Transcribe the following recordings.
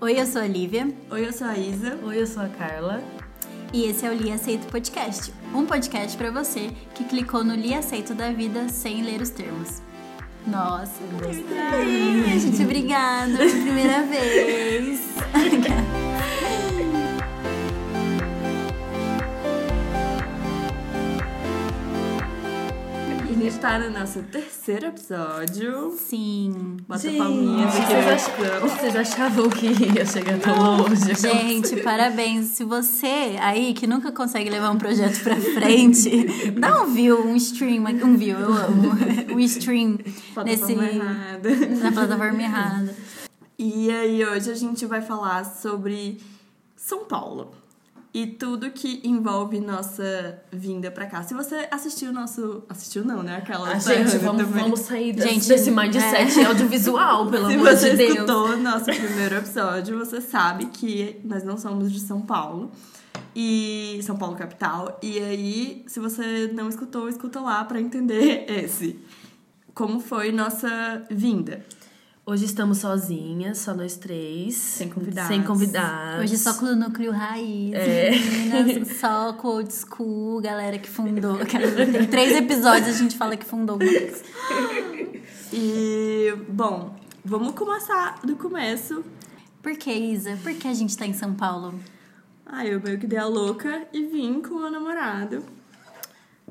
Oi, eu sou a Lívia. Oi, eu sou a Isa. Oi, eu sou a Carla. E esse é o Li Aceito Podcast, um podcast para você que clicou no Li Aceito da vida sem ler os termos. Nossa, gostei. Gente, obrigada. Primeira vez. A gente tá no nosso terceiro episódio. Sim. Bota Gente, palminhas aqui vocês, ach- achavam que ia chegar tão longe? Gente, parabéns. Se você aí que nunca consegue levar um projeto pra frente, dá um view, um stream, um view, eu amo. Um stream nesse, Plataforma errada. na plataforma errada. E aí, hoje a gente vai falar sobre São Paulo. E tudo que envolve nossa vinda pra cá. Se você assistiu o nosso. Assistiu não, né? Aquela. Ah, gente, vamos, também. vamos sair desse, Gente, desse mindset audiovisual, pelo Se amor você de Deus. escutou o nosso primeiro episódio, você sabe que nós não somos de São Paulo. E São Paulo capital. E aí, se você não escutou, escuta lá pra entender esse. Como foi nossa vinda. Hoje estamos sozinhas, só nós três. Sem convidados. Sem convidados. Hoje só com o núcleo raiz, É. meninas, só com o old school, galera que fundou. Tem três episódios a gente fala que fundou coisa. E, bom, vamos começar do começo. Por que, Isa? Por que a gente tá em São Paulo? Ah, eu meio que dei a louca e vim com o meu namorado.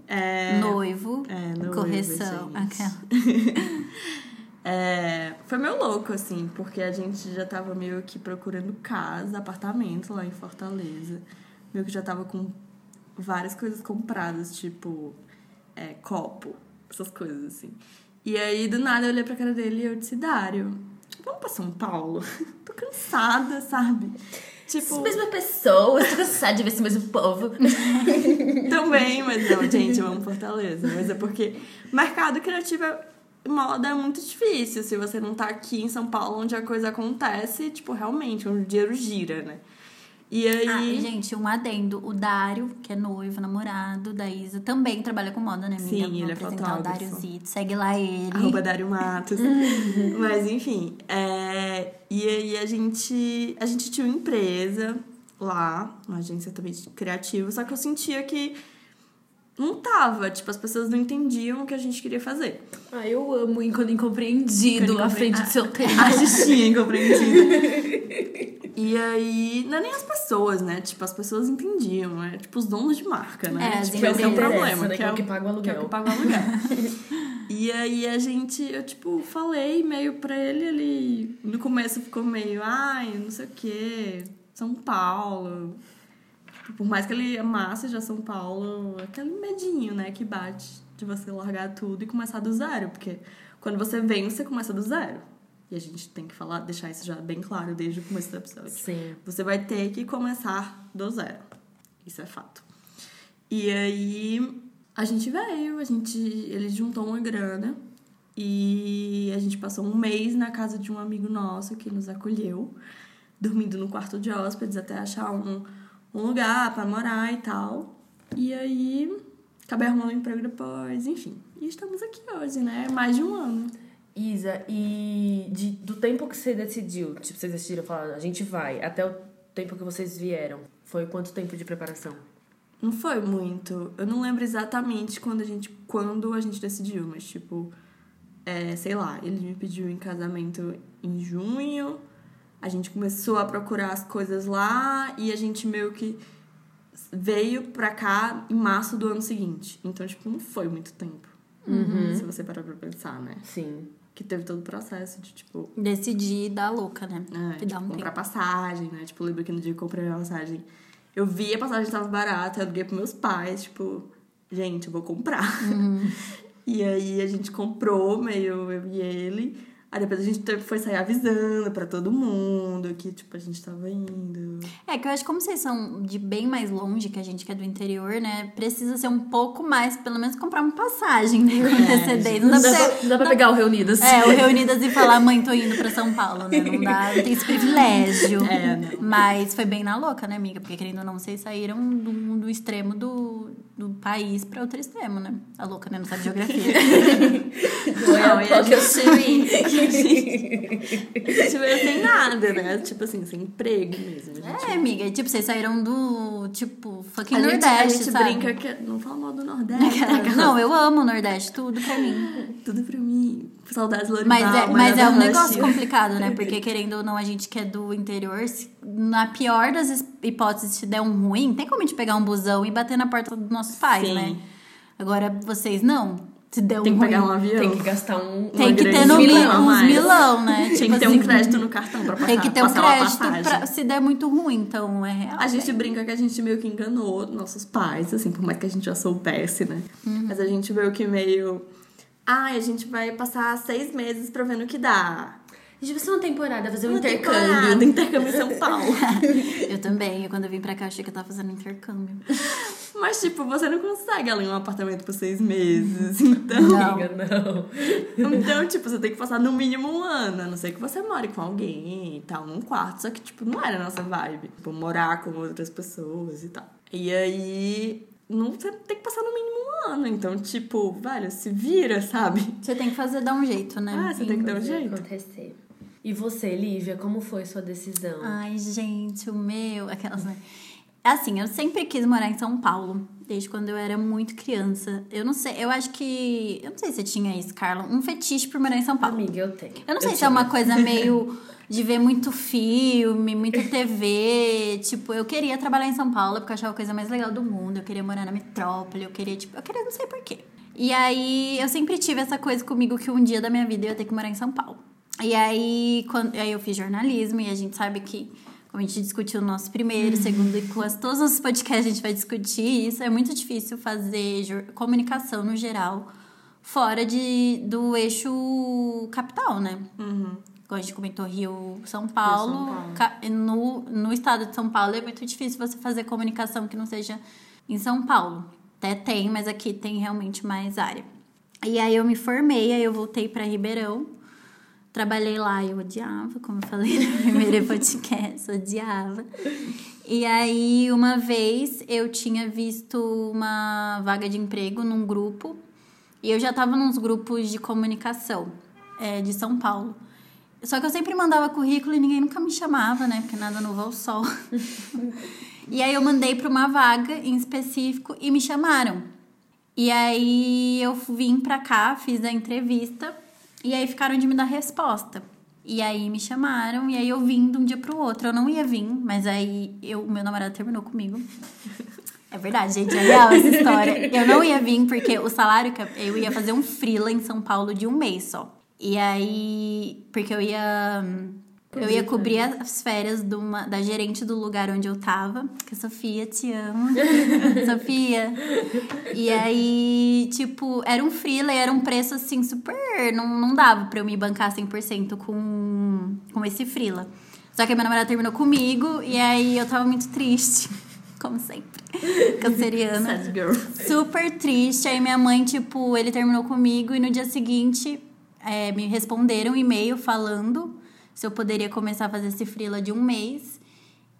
É, Noivo, É, noivo, correção. gente. Aquela. é, foi meio louco, assim, porque a gente já tava meio que procurando casa, apartamento lá em Fortaleza. Meio que já tava com várias coisas compradas, tipo é, copo, essas coisas assim. E aí, do nada, eu olhei pra cara dele e eu disse, Dário, vamos pra São Paulo? Tô cansada, sabe? Tipo, Mesma pessoa, estou cansada de ver esse mesmo povo. Também, mas não, gente, amo Fortaleza. Mas é porque mercado criativo é moda é muito difícil se você não tá aqui em São Paulo, onde a coisa acontece, tipo, realmente, onde o dinheiro gira, né? E aí. Ah, e, gente, um adendo. O Dário, que é noivo, namorado da Isa, também trabalha com moda, né, amiga? Sim, Vamos ele é apresentar o fotógrafo. Dário Zito. Segue lá ele. Arroba Dário Matos. Mas enfim. é, E aí a gente. A gente tinha uma empresa lá, uma agência também de criativa, só que eu sentia que não tava. Tipo, as pessoas não entendiam o que a gente queria fazer. Ah, eu amo quando incompreendido Quando à frente do seu tempo. A gente tinha incompreendido. E aí, não é nem as pessoas, né? Tipo, as pessoas entendiam, é tipo os donos de marca, né? É, tipo, esse é o empresas. problema, né? que é o que paga o que é aluguel. o que paga o aluguel. e aí a gente, eu tipo, falei meio pra ele, ele no começo ficou meio, ai, não sei o quê, São Paulo. Por mais que ele amasse já São Paulo, aquele medinho, né, que bate de você largar tudo e começar do zero, porque quando você vem, você começa do zero. E a gente tem que falar, deixar isso já bem claro desde o começo do episódio. Sim. Você vai ter que começar do zero. Isso é fato. E aí a gente veio, a gente, ele juntou uma grana e a gente passou um mês na casa de um amigo nosso que nos acolheu, dormindo no quarto de hóspedes até achar um, um lugar para morar e tal. E aí acabei arrumando um emprego depois, enfim. E estamos aqui hoje, né? Mais de um ano. Isa, e de- do tempo que você decidiu, tipo, vocês decidiram falar, a gente vai, até o tempo que vocês vieram, foi quanto tempo de preparação? Não foi muito. Eu não lembro exatamente quando a gente, quando a gente decidiu, mas tipo, é, sei lá, ele me pediu em casamento em junho. A gente começou a procurar as coisas lá e a gente meio que veio pra cá em março do ano seguinte. Então, tipo, não foi muito tempo. Se você parar pra pensar, né? Sim. Que teve todo o processo de, tipo, Decidi dar louca, né? é, que dá tipo, um comprar tempo. passagem, né? Tipo, lembro que no dia que eu comprei a passagem, eu vi a passagem tava barata, eu liguei pros meus pais, tipo, gente, eu vou comprar. Uhum. e aí a gente comprou, meio eu e ele. Aí depois a gente foi sair avisando pra todo mundo que, tipo, a gente tava indo. É que eu acho que como vocês são de bem mais longe que a gente que é do interior, né? Precisa ser um pouco mais, pelo menos comprar uma passagem né, com antecedência. Não dá dá, pra dá pra pegar o Reunidas. É, o Reunidas e falar, mãe, tô indo pra São Paulo, né? Não dá, não tem esse privilégio. É, não. Mas foi bem na louca, né, amiga? Porque querendo ou não, vocês saíram do, do extremo do, do país pra outro extremo, né? A louca, né? Não sabe geografia. Não é e a que eu gente veio sem nada, né? Tipo assim, sem emprego mesmo. Gente, É, amiga, e, tipo, vocês saíram do, tipo, fucking a gente, Nordeste, a gente sabe? brinca que. Não fala mal do Nordeste. tá? Não, eu amo o Nordeste, tudo pra mim. Tudo pra mim. Saudades Lorival. Mas é, mas é um Rush. negócio complicado, né? Porque querendo ou não, a gente que é do interior, se- na pior das es- hipóteses, se der um ruim, tem como a gente pegar um busão e bater na porta dos nossos pais, Sim. né? Agora, vocês não. Se der um Tem que ruim, pegar um avião. Tem que gastar um. tem que ter no milão uns milão, né? Tipo que ter um assim, crédito no cartão pra passar, Tem que ter um crédito pra, se der muito ruim, então é real. A gente brinca que a gente meio que enganou nossos pais, assim, por mais que a gente já soubesse, né? Uhum. Mas a gente meio que meio. Ai, a gente vai passar seis meses pra ver no que dá. Gente vai fazer uma temporada, fazer um Uma intercâmbio. temporada, intercâmbio em São Paulo. Eu também, eu, quando eu vim pra cá, achei que eu tava fazendo intercâmbio. Mas, tipo, você não consegue alugar um apartamento por seis meses. Então. Não. Amiga, não. Então, tipo, você tem que passar no mínimo um ano. A não ser que você more com alguém e tal, num quarto. Só que, tipo, não era a nossa vibe. Tipo, morar com outras pessoas e tal. E aí. Não, você tem que passar no mínimo um ano. Então, tipo, velho, se vira, sabe? Você tem que fazer, dar um jeito, né? Ah, você tem que dar um jeito. acontecer. E você, Lívia, como foi sua decisão? Ai, gente, o meu. Aquelas, né? Assim, eu sempre quis morar em São Paulo, desde quando eu era muito criança. Eu não sei, eu acho que. Eu não sei se você tinha isso, Carla. Um fetiche por morar em São Paulo. Amiga, eu tenho. Eu não sei se tinha. é uma coisa meio de ver muito filme, muita TV. Tipo, eu queria trabalhar em São Paulo porque eu achava a coisa mais legal do mundo. Eu queria morar na metrópole, eu queria, tipo, eu queria não sei porquê. E aí eu sempre tive essa coisa comigo que um dia da minha vida eu ia ter que morar em São Paulo. E aí, quando, aí eu fiz jornalismo e a gente sabe que, como a gente discutiu no nosso primeiro, segundo e quase todos os podcasts a gente vai discutir isso, é muito difícil fazer comunicação no geral fora de, do eixo capital, né? Uhum. Como a gente comentou, Rio, São Paulo. São Paulo. No, no estado de São Paulo é muito difícil você fazer comunicação que não seja em São Paulo. Até tem, mas aqui tem realmente mais área. E aí eu me formei, aí eu voltei para Ribeirão. Trabalhei lá e eu odiava, como eu falei no primeiro podcast, odiava. E aí, uma vez, eu tinha visto uma vaga de emprego num grupo. E eu já tava nos grupos de comunicação é, de São Paulo. Só que eu sempre mandava currículo e ninguém nunca me chamava, né? Porque nada novo ao sol. e aí eu mandei para uma vaga em específico e me chamaram. E aí eu vim pra cá, fiz a entrevista e aí ficaram de me dar resposta. E aí me chamaram e aí eu vim de um dia pro outro. Eu não ia vir, mas aí eu, meu namorado terminou comigo. É verdade, gente, é real essa história. Eu não ia vir porque o salário que eu ia fazer um freela em São Paulo de um mês só. E aí, porque eu ia eu ia cobrir as férias uma, da gerente do lugar onde eu tava. Que é Sofia, te amo. Sofia. E aí, tipo, era um freela era um preço assim super. Não, não dava pra eu me bancar 100% com, com esse freela. Só que a minha namorada terminou comigo e aí eu tava muito triste. Como sempre. Canceriana. Sad girl. Super triste. Aí minha mãe, tipo, ele terminou comigo e no dia seguinte é, me responderam um e-mail falando se eu poderia começar a fazer esse freela de um mês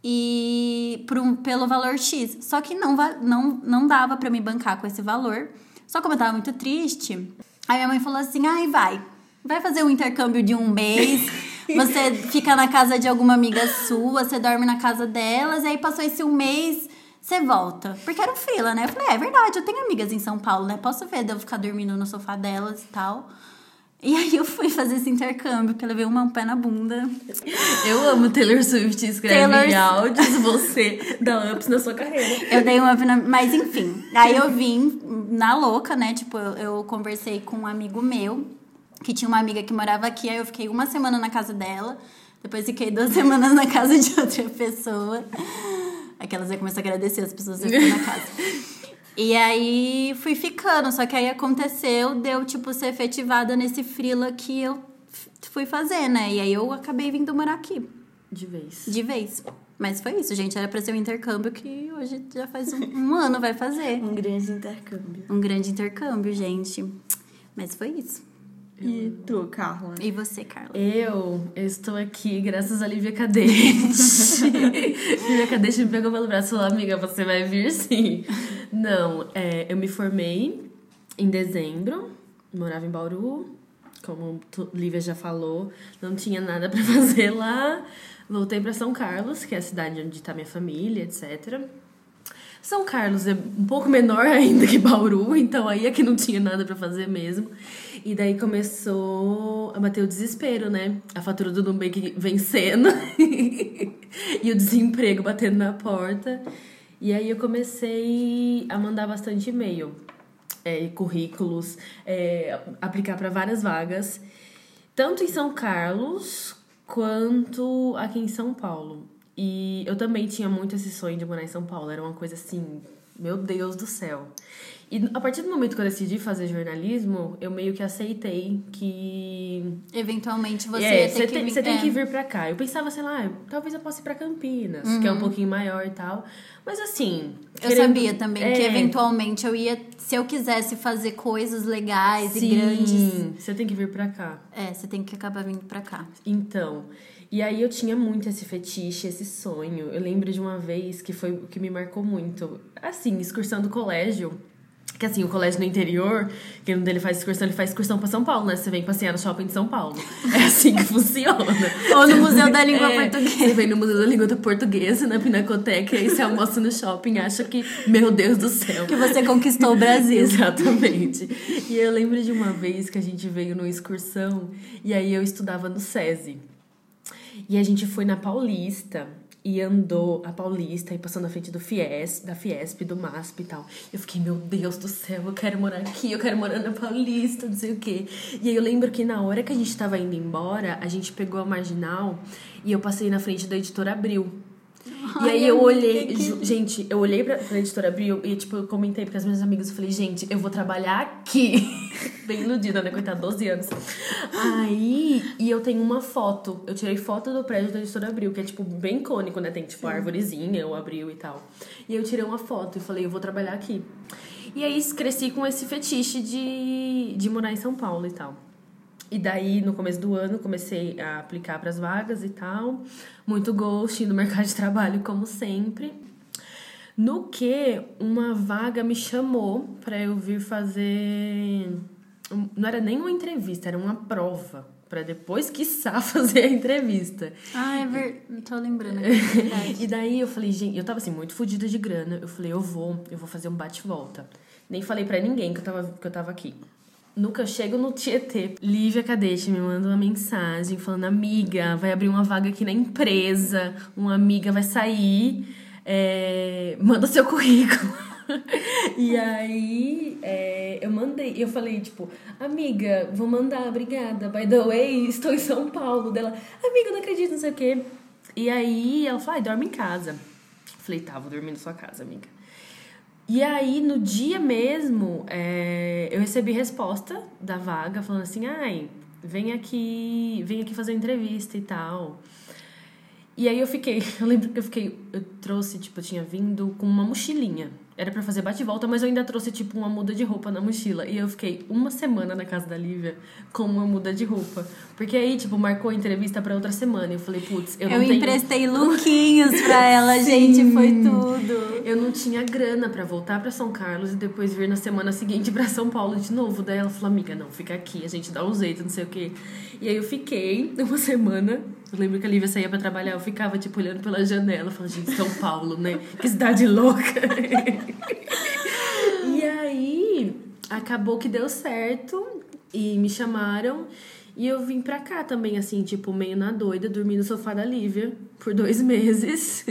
e por um- pelo valor X. Só que não, não, não dava pra me bancar com esse valor. Só como eu tava muito triste, aí minha mãe falou assim: ai, vai. Vai fazer um intercâmbio de um mês. Você fica na casa de alguma amiga sua, você dorme na casa delas, e aí passou esse um mês, você volta. Porque era um freela, né? Eu falei, é, é verdade, eu tenho amigas em São Paulo, né? Posso ver de eu ficar dormindo no sofá delas e tal. E aí eu fui fazer esse intercâmbio, porque eu levei uma um pé na bunda. Eu amo Taylor Swift, escreve Taylor- em áudios, você dá ups na sua carreira. Eu dei uma. na- Mas enfim. Aí eu vim na louca, né? Tipo, eu, eu conversei com um amigo meu, que tinha uma amiga que morava aqui. Aí eu fiquei uma semana na casa dela. Depois fiquei duas semanas na casa de outra pessoa. Aquelas aí começam a agradecer as pessoas que na casa. E aí fui ficando, só que aí aconteceu, deu tipo ser efetivada nesse frila que eu fui fazer, né? E aí eu acabei vindo morar aqui. De vez. De vez. Mas foi isso, gente. Era pra ser um intercâmbio que hoje já faz um, um ano vai fazer. Um grande intercâmbio. Um grande intercâmbio, gente. Mas foi isso. E tu, Carla? E você, Carla? Eu, eu estou aqui graças a Lívia Cadete. Lívia Cadete me pegou pelo braço e falou, amiga, você vai vir sim. Não, é, eu me formei em dezembro, morava em Bauru, como tu- Lívia já falou, não tinha nada pra fazer lá. Voltei pra São Carlos, que é a cidade onde tá minha família, etc. São Carlos é um pouco menor ainda que Bauru, então aí é que não tinha nada pra fazer mesmo. E daí começou a bater o desespero, né? A fatura do Nubank vencendo e o desemprego batendo na porta. E aí eu comecei a mandar bastante e-mail, é, currículos, é, aplicar para várias vagas, tanto em São Carlos quanto aqui em São Paulo. E eu também tinha muito esse sonho de morar em São Paulo, era uma coisa assim, meu Deus do céu. E a partir do momento que eu decidi fazer jornalismo, eu meio que aceitei que Eventualmente você é, ia ter que tem, vir. você tem é. que vir pra cá. Eu pensava, sei lá, talvez eu possa ir pra Campinas, que é um pouquinho maior e tal. Mas assim. Eu querendo- sabia também que é, eventualmente eu ia, se eu quisesse fazer coisas legais e sim, grandes, Você tem que vir pra cá. é, você tem que acabar vindo pra cá. Então. E aí eu tinha muito esse fetiche, esse sonho. Eu lembro de uma vez que foi o que me marcou muito. Assim, excursão do colégio. Que assim, o colégio no interior, que quando ele faz excursão, ele faz excursão pra São Paulo, né? Você vem passear no shopping de São Paulo. É assim que funciona. Ou no Museu da Língua É, Portuguesa. Você vem no Museu da Língua Portuguesa, na Pinacoteca, e aí você almoça no shopping acha que, meu Deus do céu. Que você conquistou o Brasil. Exatamente. E eu lembro de uma vez que a gente veio numa excursão e aí eu estudava no SESI. E a gente foi na Paulista e andou a Paulista e passou na frente do Fies, da Fiesp, do MASP e tal. Eu fiquei, meu Deus do céu, eu quero morar aqui, eu quero morar na Paulista, não sei o quê. E aí eu lembro que na hora que a gente tava indo embora, a gente pegou a marginal e eu passei na frente da editora Abril. E aí eu olhei, que- gente, eu olhei pra, pra editora Abril e, tipo, eu comentei para as minhas amigas, eu falei, gente, eu vou trabalhar aqui. Bem iludida, né? Coitada, 12 anos. Aí, e eu tenho uma foto, eu tirei foto do prédio da editora Abril, que é, tipo, bem icônico, né? Tem, tipo, a arvorezinha, o Abril e tal. E eu tirei uma foto e falei, eu vou trabalhar aqui. E aí cresci com esse fetiche de, de morar em São Paulo e tal. E daí, no começo do ano, comecei a aplicar para as vagas e tal. Muito ghosting no mercado de trabalho, como sempre. No que uma vaga me chamou para eu vir fazer. Não era nem uma entrevista, era uma prova. Para depois, quiçá, fazer a entrevista. Ah, é ver... Tô lembrando. É verdade. E daí eu falei, gente, eu tava assim, muito fodida de grana. Eu falei, eu vou, eu vou fazer um bate-volta. Nem falei pra ninguém que eu tava, que eu tava aqui. Nunca chego no Tietê. Lívia Cadete me manda uma mensagem falando: Amiga, vai abrir uma vaga aqui na empresa. Uma amiga vai sair. é, manda seu currículo. e aí é, eu mandei. Eu falei, tipo, amiga, vou mandar, obrigada. By the way, estou em São Paulo. Dela, amiga, não acredito, não sei o quê. E aí ela falou: Ai, dorme em casa. Falei, tá, vou dormir na sua casa, amiga. E aí, no dia mesmo, é, eu recebi resposta da vaga falando assim, ai, vem aqui, vem aqui fazer entrevista e tal. E aí eu fiquei, eu lembro que eu fiquei, eu trouxe, tipo, eu tinha vindo com uma mochilinha. Era pra fazer bate e volta, mas eu ainda trouxe, tipo, uma muda de roupa na mochila. E eu fiquei uma semana na casa da Lívia com uma muda de roupa. Porque aí, tipo, marcou a entrevista pra outra semana. E eu falei, putz, eu, Eu, não tenho... emprestei lookinhos pra ela, gente. Foi tudo. Eu não tinha grana pra voltar pra São Carlos e depois vir na semana seguinte pra São Paulo de novo. Daí ela falou, amiga, não, fica aqui, a gente dá um jeito, não sei o quê. E aí eu fiquei uma semana. Eu lembro que a Lívia saía pra trabalhar, eu ficava, tipo, olhando pela janela. Falando, gente, São Paulo, né? Que cidade louca. acabou que deu certo e me chamaram. E eu vim pra cá também, assim, tipo, meio na doida, dormi no sofá da Lívia por dois meses.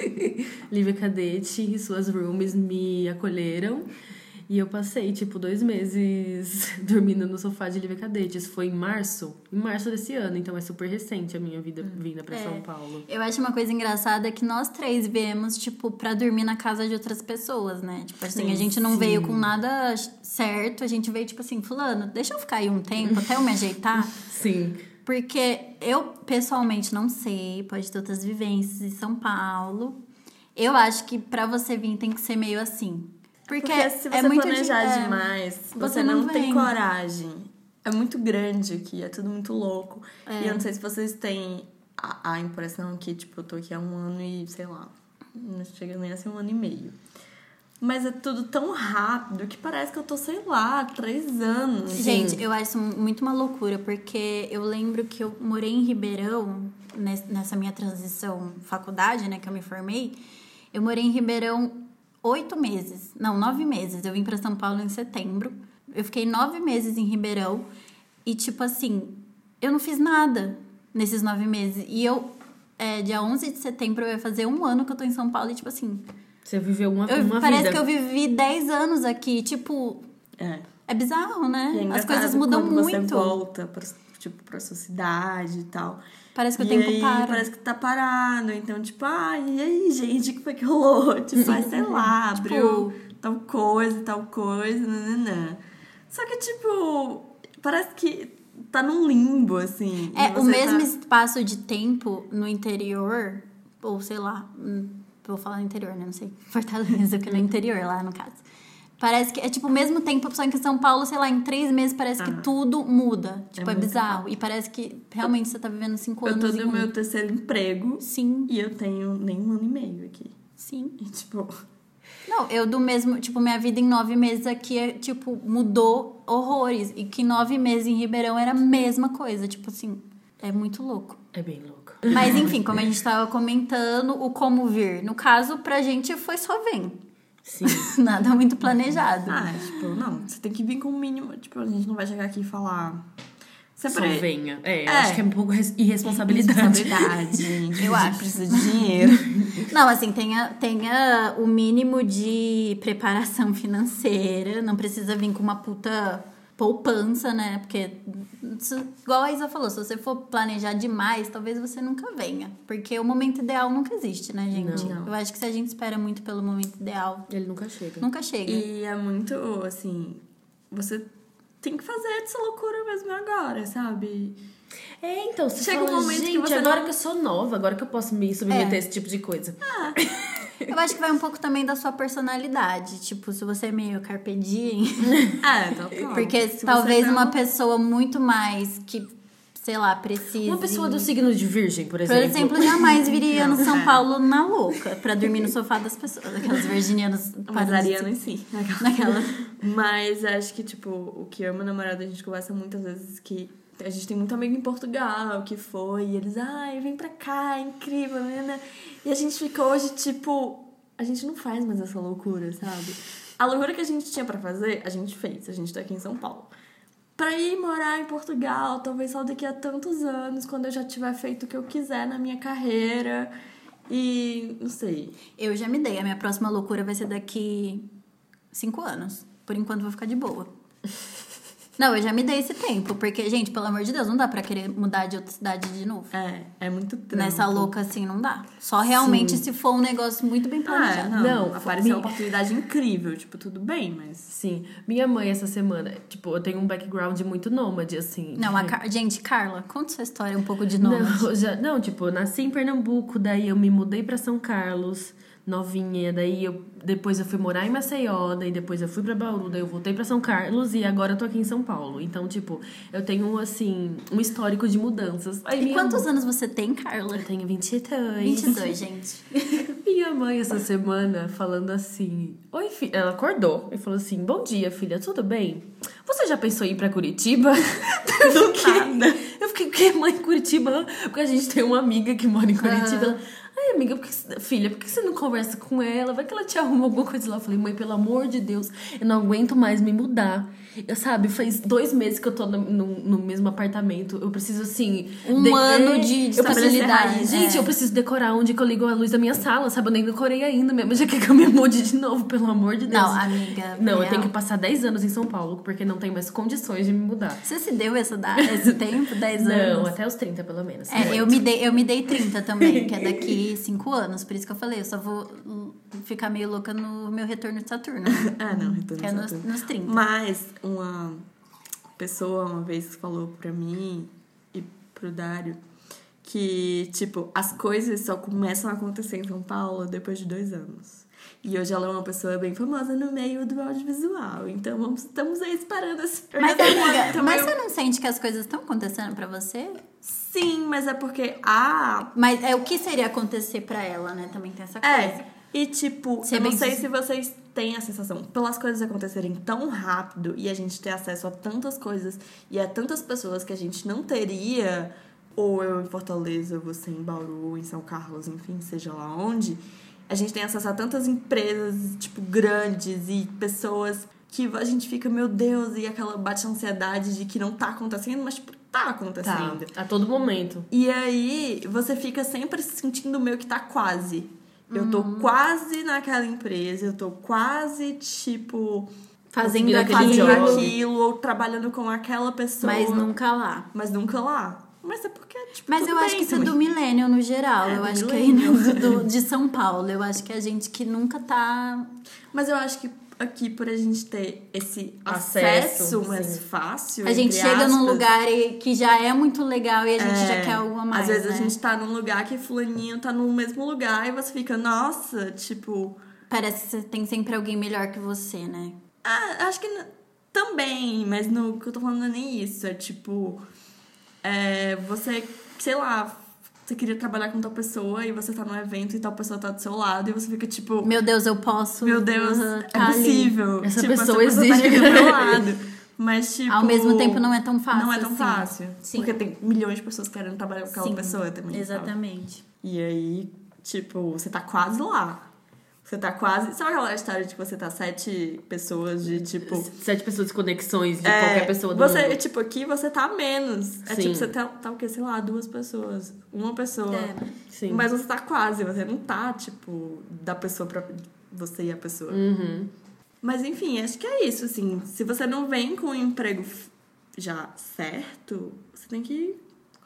Lívia Cadete e suas roomies me acolheram. E eu passei, tipo, dois meses dormindo no sofá de Lívia Cadete. Isso foi em março, em março desse ano, então é super recente a minha vida vinda pra São Paulo. Eu acho uma coisa engraçada que nós três viemos, tipo, pra dormir na casa de outras pessoas, né? Tipo assim, Sim, a gente não sim. veio com nada certo, a gente veio, tipo assim, fulano, deixa eu ficar aí um tempo até eu me ajeitar. Sim. Porque eu, pessoalmente, não sei, pode ter outras vivências em São Paulo. Eu acho que pra você vir tem que ser meio assim. Porque, Porque se você é muito planejar é, demais, você você não não, tem coragem. É muito grande aqui, é tudo muito louco. É. E eu não sei se vocês têm a, a impressão que, tipo, eu tô aqui há um ano e, sei lá, não chega nem a ser um ano e meio. Mas é tudo tão rápido que parece que eu tô, sei lá, três anos. Gente, eu acho muito uma loucura, porque eu lembro que eu morei em Ribeirão, nes- nessa minha transição faculdade, né, que eu me formei. Eu morei em Ribeirão oito meses, não, nove meses. Eu vim pra São Paulo em setembro. Eu fiquei nove meses em Ribeirão e, tipo assim, eu não fiz nada nesses nove meses. E eu, é, dia 11 de setembro, eu ia fazer um ano que eu tô em São Paulo e, tipo assim, Você viveu uma, eu- uma parece vida. que eu vivi 10 anos aqui. Tipo, É. é bizarro, E é né? As coisas mudam quando Você muito. volta pra, tipo, pra sua cidade e tal. Parece que o e tempo aí, para. Parece que tá parado. Então, tipo, ai, e aí, gente, o que foi que rolou? Tipo, ai, sei lá, Tipo- abriu tal coisa, tal coisa, nananã. Só que, tipo, parece que tá num limbo, assim. É, o mesmo tá- espaço de tempo no interior, ou sei lá, hum, vou falar no interior, né? Não sei, Fortaleza, que é no interior lá, no caso. Parece que é tipo o mesmo tempo, só que em São Paulo, sei lá, em três meses parece que Ah. tudo muda. Tipo, é, muito bizarro. E parece que realmente você tá vivendo cinco Eu anos tô em no um. meu terceiro emprego Sim, e eu tenho nem um ano e meio aqui. sim. E, tipo, Não, eu do mesmo, tipo, minha vida em nove meses aqui, é, tipo, mudou horrores. E que nove meses em Ribeirão era a mesma coisa. Tipo assim, é muito louco. É bem louco. Mas enfim, como a gente tava comentando, o como vir. No caso, pra gente foi só vem. Sim. Nada muito planejado. ah, tipo, não, você tem que vir com o mínimo. Tipo, a gente não vai chegar aqui e falar. Só Sempre. venha. É, eu É. acho que é um pouco res- irresponsabilidade. Eu acho. precisa de dinheiro. Não, assim, tenha, tenha o mínimo de preparação financeira. Não precisa vir com uma puta poupança, né? Porque, igual a Isa falou, se você for planejar demais, talvez você nunca venha. Porque o momento ideal nunca existe, né, gente? Não. Eu acho que se a gente espera muito pelo momento ideal, Ele nunca chega. nunca chega. E é muito, assim, você tem que fazer essa loucura mesmo agora, sabe? É, então, você Chega um fala, momento que gente, você agora não- que eu sou nova, agora que eu posso me submeter É. a esse tipo de coisa. Eu acho que vai um pouco também da sua personalidade. Tipo, se você é meio carpe diem. É, então Porque talvez uma pessoa muito mais que, sei lá, precise. Uma pessoa do signo de virgem, por Por exemplo. exemplo, jamais viria no São É. Paulo na louca pra dormir no sofá das pessoas. Aquelas virginianas Mas Ariana em si. Naquela. Mas acho que, tipo, o que eu e meu namorado, a gente conversa muitas vezes que a gente tem muito amigo em Portugal que foi, e eles, ai, vem pra cá, é incrível, né? né?" E a gente ficou hoje, tipo, a gente não faz mais essa loucura, sabe? A loucura que a gente tinha pra fazer, a gente fez, a gente tá aqui em São Paulo. Pra ir morar em Portugal, talvez só daqui a tantos anos, quando eu já tiver feito o que eu quiser na minha carreira. E não sei. Eu já me dei. A minha próxima loucura vai ser daqui cinco anos. Por enquanto, vou ficar de boa. Não, eu já me dei esse tempo. Porque, gente, pelo amor de Deus, não dá pra querer mudar de outra cidade de novo. É, é muito trampo. Nessa louca assim, não dá. Só realmente se for um negócio muito bem Ah, planejado. não, Não, apareceu uma me- oportunidade incrível, tipo, tudo bem, mas. Sim. Minha mãe, essa semana, tipo, eu tenho um background muito nômade, assim. Não, a Car- gente, Carla, conta sua história um pouco de novo. Não, já, não, tipo, eu nasci em Pernambuco, daí eu me mudei pra São Carlos, novinha, daí eu depois eu fui morar em Maceió, daí depois eu fui pra Bauru, daí eu voltei pra São Carlos e agora eu tô aqui em São Paulo. Então, tipo, eu tenho assim, um histórico de mudanças. Aí E quantos anos você tem, Carla? Eu tenho 22. 22, gente. Minha mãe, essa semana, falando assim: Oi, filha. Ela acordou e falou assim: Bom dia, filha, tudo bem? Você já pensou em ir pra Curitiba? eu fiquei, eu fiquei, o que, mãe, Curitiba? Porque a gente tem uma amiga que mora em Curitiba. Ela, Ai, amiga, filha, por que você não conversa com ela? Vai que ela te arruma alguma coisa lá. Eu falei, mãe, pelo amor de Deus, eu não aguento mais me mudar. Eu, sabe, faz dois meses que eu tô no, no, no mesmo apartamento. Eu preciso, assim. Um ano de eu preciso- estabilidade, Gente, é. eu preciso decorar onde que eu ligo a luz da minha sala, sabe? Eu nem decorei ainda mesmo. Já quer que eu me mude de novo, pelo amor de Deus. Não, amiga. Não, eu real. tenho que passar 10 anos em São Paulo, porque não tenho mais condições de me mudar. Você se deu essa esse tempo? 10 Não, anos? até os 30, pelo menos. É, eu me, dei, eu me dei 30 também, que é daqui 5 anos. Por isso que eu falei, eu só vou ficar meio louca no meu retorno de Saturno. Ah, não, retorno é nos, Saturno. nos 30. Mas uma pessoa uma vez falou pra mim e pro Dário que, tipo, as coisas só começam a acontecer em São Paulo depois de dois anos. E hoje ela é uma pessoa bem famosa no meio do audiovisual. Então vamos, estamos aí esperando esse Mas, amiga, Também mas eu- você não sente que as coisas estão acontecendo pra você? Sim, mas é porque a Mas é o que seria acontecer pra ela, né? Também tem essa coisa. É, E, tipo, eu não sei se vocês têm a sensação, pelas coisas acontecerem tão rápido e a gente ter acesso a tantas coisas e a tantas pessoas que a gente não teria, ou eu em Fortaleza, você em Bauru, em São Carlos, enfim, seja lá onde, a gente tem acesso a tantas empresas, tipo, grandes e pessoas que a gente fica, meu Deus, e aquela bate ansiedade de que não tá acontecendo, mas, tipo, tá Tá, acontecendo. a todo momento. E aí, você fica sempre se sentindo meio que tá quase. Eu tô Uhum. quase naquela empresa, eu tô quase, tipo, Fazendo aquilo, aquilo, ou trabalhando com aquela pessoa. mas nunca lá. Mas nunca lá. Mas é porque, tipo, Mas eu acho que isso é do milênio no geral. É, eu acho que é do, de São Paulo. Eu acho que a gente que nunca tá. Mas eu acho que aqui, por a gente ter esse Acesso, acesso, mais sim. fácil, A gente chega num aspas, lugar e- que já é muito legal e a gente já É, quer algo a mais. Às vezes né? a gente tá num lugar que fulaninho tá no mesmo lugar e você fica, nossa, tipo... Parece que você tem sempre alguém melhor que você, né? Ah, acho que também, mas no que eu tô falando não é nem isso. É tipo. É, você, sei lá, você queria trabalhar com tal pessoa e você tá num evento e tal pessoa tá do seu lado e você fica tipo. Meu Deus, eu posso. Meu Deus, uh, é tá possível. Essa tipo, pessoa essa existe. tá aqui do meu lado. Mas, tipo. Ao mesmo tempo, não é tão fácil. Não é tão assim. fácil. Sim. Porque tem milhões de pessoas querendo trabalhar com aquela Sim, pessoa também. sabe? Exatamente. E aí, tipo, você tá quase lá. Você tá quase. Sabe aquela história de que você tá sete pessoas de tipo. Sete pessoas de conexões de É, qualquer pessoa do você, mundo. Tipo, aqui você tá menos. É Sim. tipo, você tá, tá o quê? Sei lá, duas pessoas. Uma pessoa. É. Sim. Mas você tá quase, você não tá, tipo, da pessoa pra você e a pessoa. Uhum. Mas enfim, acho que é isso, assim. Se você não vem com o emprego já certo, você tem que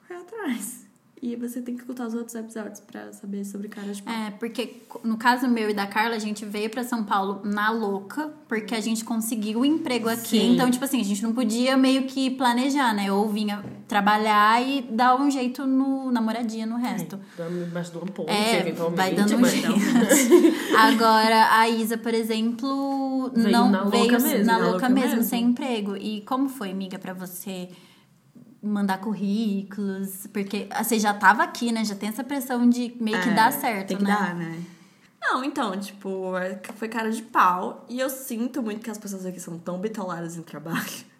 correr atrás. E você tem que escutar os outros episódios pra saber sobre caras de pau. É, porque no caso meu e da Carla, a gente veio pra São Paulo na louca, porque a gente conseguiu o emprego aqui. Sim. Então, tipo assim, a gente não podia meio que planejar, né? Ou vinha trabalhar e dar um jeito no, na moradia, no resto. Dando embaixo de uma ponte, É, eventualmente. vai dando um jeito. não. Agora, a Isa, por exemplo, Veio não na louca veio mesmo, na na louca louca mesmo, mesmo. sem emprego. E como foi, amiga, pra você mandar currículos? Porque ah, você já tava aqui, né? Já tem essa pressão de meio que É, dar certo, tem que né? dar, né? Não, então, tipo, é foi cara de pau. E eu sinto muito que as pessoas aqui são tão bitoladas em trabalho.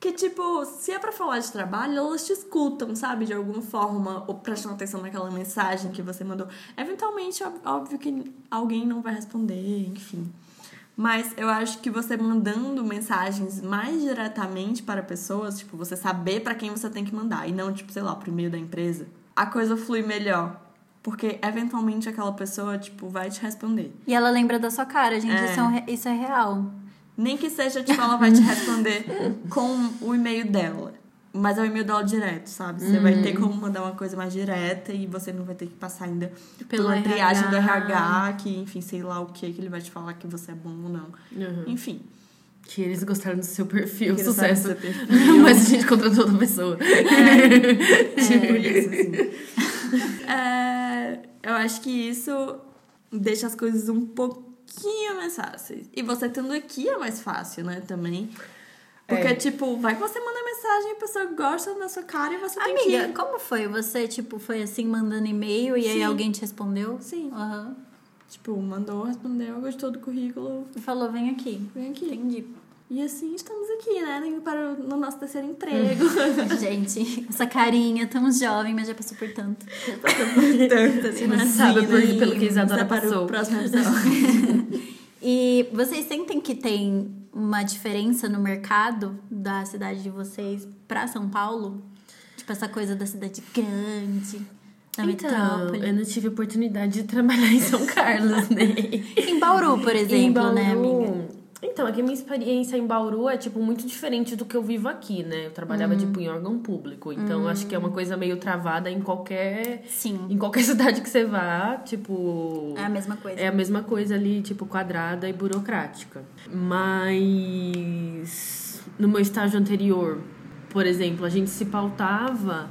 Que, tipo, se é pra falar de trabalho, elas te escutam, sabe? De alguma forma, ou prestam atenção naquela mensagem que você mandou. Eventualmente, óbvio que alguém não vai responder, enfim. Mas eu acho que você mandando mensagens mais diretamente para pessoas, tipo, você saber pra quem você tem que mandar e não, tipo, sei lá, pro e-mail da empresa, a coisa flui melhor. Porque eventualmente aquela pessoa, tipo, vai te responder. E ela lembra da sua cara, gente. É. Isso, é um isso é real. Nem que seja, tipo, ela vai te responder com o e-mail dela. Mas é o e-mail dela direto, sabe? Você vai ter como mandar uma coisa mais direta e você não vai ter que passar ainda Pelo pela triagem do RH. Que, enfim, sei lá o que, que ele vai te falar que você é bom ou não. Uhum. Enfim. Que eles gostaram do seu perfil, que sucesso. do seu perfil. Mas a gente contratou outra pessoa. Tipo isso, assim. É, eu acho que isso deixa as coisas um pouquinho mais fáceis. E você tendo aqui é mais fácil, né, também. Porque, É. tipo, vai que você manda mensagem e a pessoa gosta da sua cara e você tem Amiga, que... como foi? Você, tipo, foi assim, mandando e-mail e aí alguém te respondeu? Sim. Aham. Tipo, mandou, respondeu, gostou do currículo, E falou, vem aqui. vem aqui. Entendi. E assim estamos aqui, né, para o no nosso terceiro emprego. Gente, essa carinha tão jovem, mas já passou por tanto. Tanto, Sabe por- pelo que Isadora para passou. o próximo episódio. E vocês sentem que tem uma diferença no mercado da cidade de vocês pra São Paulo? Tipo, essa coisa da cidade grande, da Então, metrópole. eu não tive oportunidade de trabalhar em São Carlos, né? Em Bauru, por exemplo, em Bauru, né, amiga? Então, aqui a minha experiência em Bauru é, tipo, muito diferente do que eu vivo aqui, né? Eu trabalhava, tipo, em órgão público. Então, acho que é uma coisa meio travada em qualquer... Sim. Em qualquer cidade que você vá, tipo... É a mesma coisa. É a mesma coisa ali, tipo, quadrada e burocrática. Mas no meu estágio anterior, por exemplo, a gente se pautava.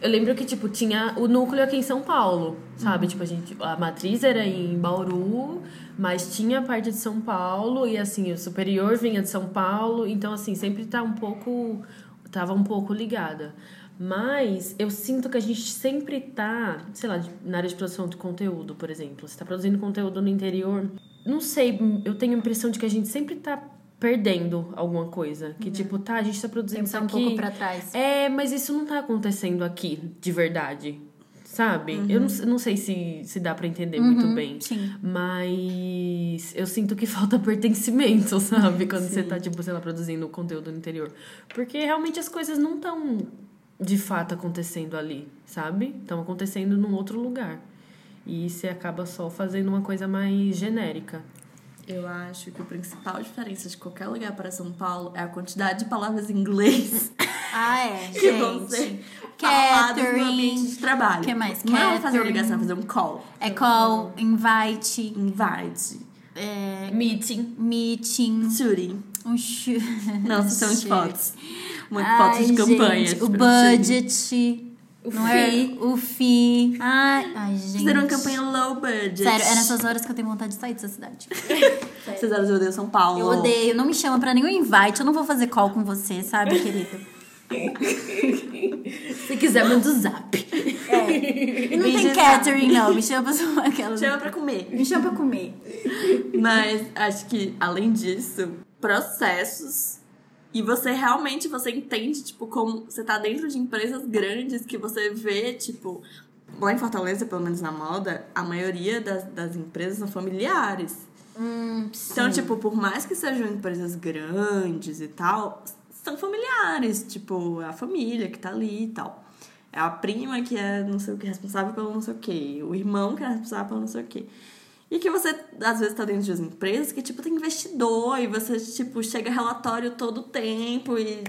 Eu lembro que, tipo, tinha o núcleo aqui em São Paulo, sabe? Tipo, a gente. A matriz era em Bauru, mas tinha a parte de São Paulo, e assim, o superior vinha de São Paulo, então assim, sempre tá um pouco. tava um pouco ligada. Mas eu sinto que a gente sempre tá, sei lá, na área de produção de conteúdo, por exemplo. Você tá produzindo conteúdo no interior. Não sei, eu tenho a impressão de que a gente sempre tá perdendo alguma coisa. Que, tipo, tá, a gente tá produzindo Tem que isso estar um aqui. pouco pra trás. É, mas isso não tá acontecendo aqui, de verdade. Sabe? Eu não, não sei se, se dá pra entender muito bem. sim. Mas eu sinto que falta pertencimento, sabe? Quando você tá, tipo, sei lá, produzindo conteúdo no interior. Porque realmente as coisas não estão de fato acontecendo ali, sabe? Estão acontecendo num outro lugar. E você acaba só fazendo uma coisa mais genérica. Eu acho que a principal diferença de qualquer lugar para São Paulo é a quantidade de palavras em inglês Ah, é, que vão ser gente. faladas no ambiente Catering. de trabalho. que mais? Não é fazer uma Catering. ligação, é fazer um call. É call, invite, Invite. é, Meeting. meeting, Shooting. um. Não, sessão de Shit. fotos. Muito Ai, fotos de campanha. gente, o tipo, budget. O não fee. É? O FII. Ai, ai, gente. Fizeram uma campanha low budget. Sério, é nessas horas que eu tenho vontade de sair dessa cidade. Essas horas eu odeio São Paulo. Eu odeio, não me chama pra nenhum invite, eu não vou fazer call com você, sabe, querido? Se quiser, manda o zap. E não tem Vídeo catering, não. Me chama pra aquela. Chama pra comer. Me chama pra comer. Mas acho que, além disso, processos. E você realmente, você entende, tipo, como você tá dentro de empresas grandes que você vê, tipo... Lá em Fortaleza, pelo menos na moda, a maioria das, das empresas são familiares. Hum, Então, tipo, por mais que sejam empresas grandes e tal, são familiares. Tipo, é a família que tá ali e tal. É a prima que é não sei o que, responsável pelo não sei o que. O irmão que é responsável pelo não sei o que. E que você, às vezes, tá dentro de umas empresas que, tipo, tem investidor e você, tipo, chega relatório todo o tempo e,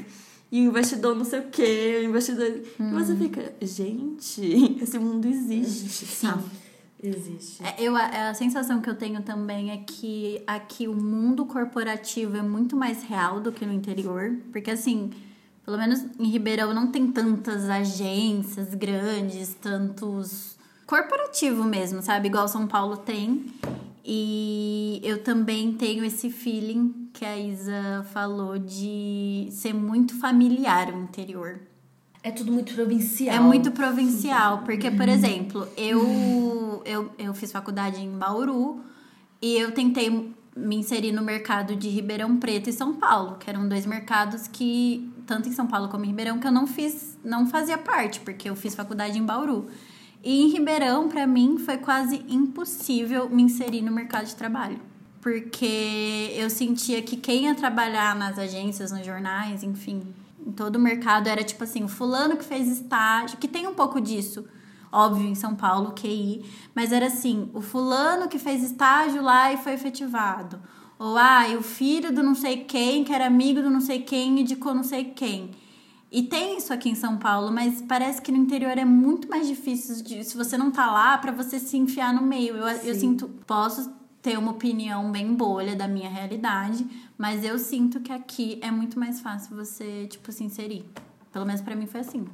e o investidor não sei o que, o investidor... E você fica, gente, esse mundo existe, sabe? Existe. É, eu, a, a sensação que eu tenho também é que aqui o mundo corporativo é muito mais real do que no interior. Porque, assim, pelo menos em Ribeirão não tem tantas agências grandes, tantos. Corporativo mesmo, sabe? Igual São Paulo tem. E eu também tenho esse feeling que a Isa falou de ser muito familiar o interior. É tudo muito provincial. É muito provincial, porque, por exemplo, eu, eu, eu fiz faculdade em Bauru e eu tentei me inserir no mercado de Ribeirão Preto e São Paulo, que eram dois mercados que, tanto em São Paulo como em Ribeirão, que eu não fiz, não fazia parte, porque eu fiz faculdade em Bauru. E em Ribeirão, pra mim, foi quase impossível me inserir no mercado de trabalho. Porque eu sentia que quem ia trabalhar nas agências, nos jornais, enfim, em todo o mercado era tipo assim, o fulano que fez estágio, que tem um pouco disso, óbvio, em São Paulo, QI, mas era assim, o fulano que fez estágio lá e foi efetivado. Ou, ah, e o filho do não sei quem, que era amigo do não sei quem, indicou não sei quem. E tem isso aqui em São Paulo, mas parece que no interior é muito mais difícil, de, se você não tá lá, pra você se enfiar no meio. Eu, eu sinto, posso ter uma opinião bem bolha da minha realidade, mas eu sinto que aqui é muito mais fácil você, tipo, se inserir. Pelo menos pra mim foi assim,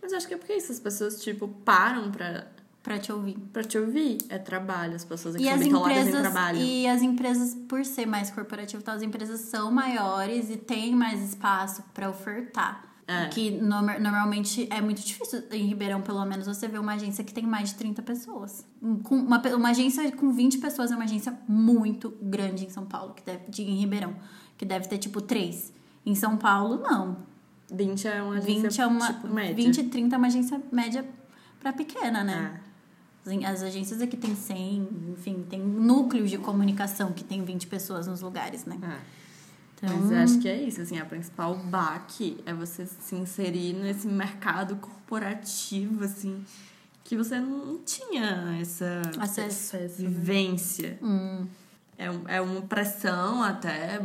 Mas eu acho que é porque isso, as pessoas, tipo, param pra, pra te ouvir. pra te ouvir. É trabalho, as pessoas aqui E são as bitoladas em empresas, trabalho. e as empresas, por ser mais corporativo, então, as empresas são maiores e têm mais espaço pra ofertar. É. Que norma- normalmente é muito difícil em Ribeirão, pelo menos, você ver uma agência que tem mais de 30 pessoas. Com uma, uma agência com 20 pessoas é uma agência muito grande em São Paulo, que deve, de, em Ribeirão, que deve ter tipo 3. Em São Paulo, não. 20 é uma agência, 20 é uma. tipo, média. 20 e 30 é uma agência média pra pequena, né? É. As- As agências aqui tem 100, enfim, tem núcleos de comunicação que tem 20 pessoas nos lugares, né? É. Então, Mas eu acho que é isso, assim, a principal baque é você se inserir nesse mercado corporativo, assim, que você não tinha essa acesso. vivência. Hum, É, é uma pressão até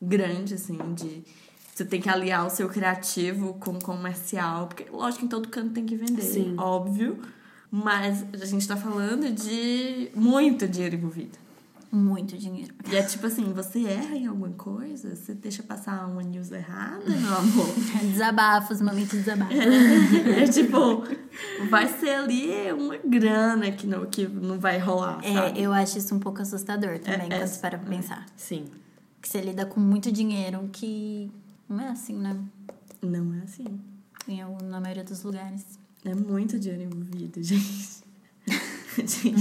grande, assim, de você tem que aliar o seu criativo com o comercial, porque lógico em todo canto tem que vender, Sim. óbvio, mas a gente tá falando de muito dinheiro envolvido. Muito dinheiro. E é tipo assim, você erra em alguma coisa, você deixa passar uma news errada, meu amor. Desabafos, momento de desabafo. É tipo, vai ser ali uma grana que não, que não vai rolar, É, sabe? eu acho isso um pouco assustador também, É, é, quando você para pra pensar. Sim. Que você lida com muito dinheiro que não é assim, né? Não é assim. em, na maioria dos lugares. É muito dinheiro envolvido, gente. gente,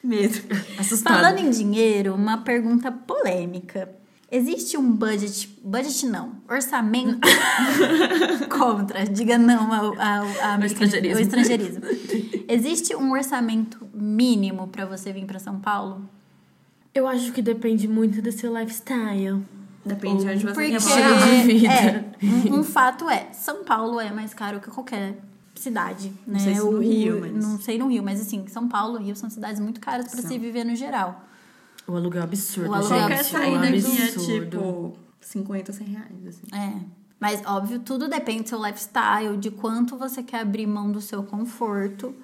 medo. Assustada. Falando em dinheiro, uma pergunta polêmica. Existe um budget, budget não, orçamento contra, diga não ao, ao, ao estrangeirismo. ao estrangeirismo. Existe um orçamento mínimo pra você vir pra São Paulo? Eu acho que depende muito do seu lifestyle. Depende de onde você Porque quer morar. vida. é, um, um fato é, São Paulo é mais caro que qualquer cidade, né? sei se no O- Rio, mas- Não sei no Rio, mas assim, São Paulo e Rio são cidades muito caras pra São. se viver no geral. O aluguel é absurdo, O aluguel gente. é Qualquer absurdo. saída aqui é absurdo. tipo 50, 100 reais, assim. É. Mas, óbvio, tudo depende do seu lifestyle, de quanto você quer abrir mão do seu conforto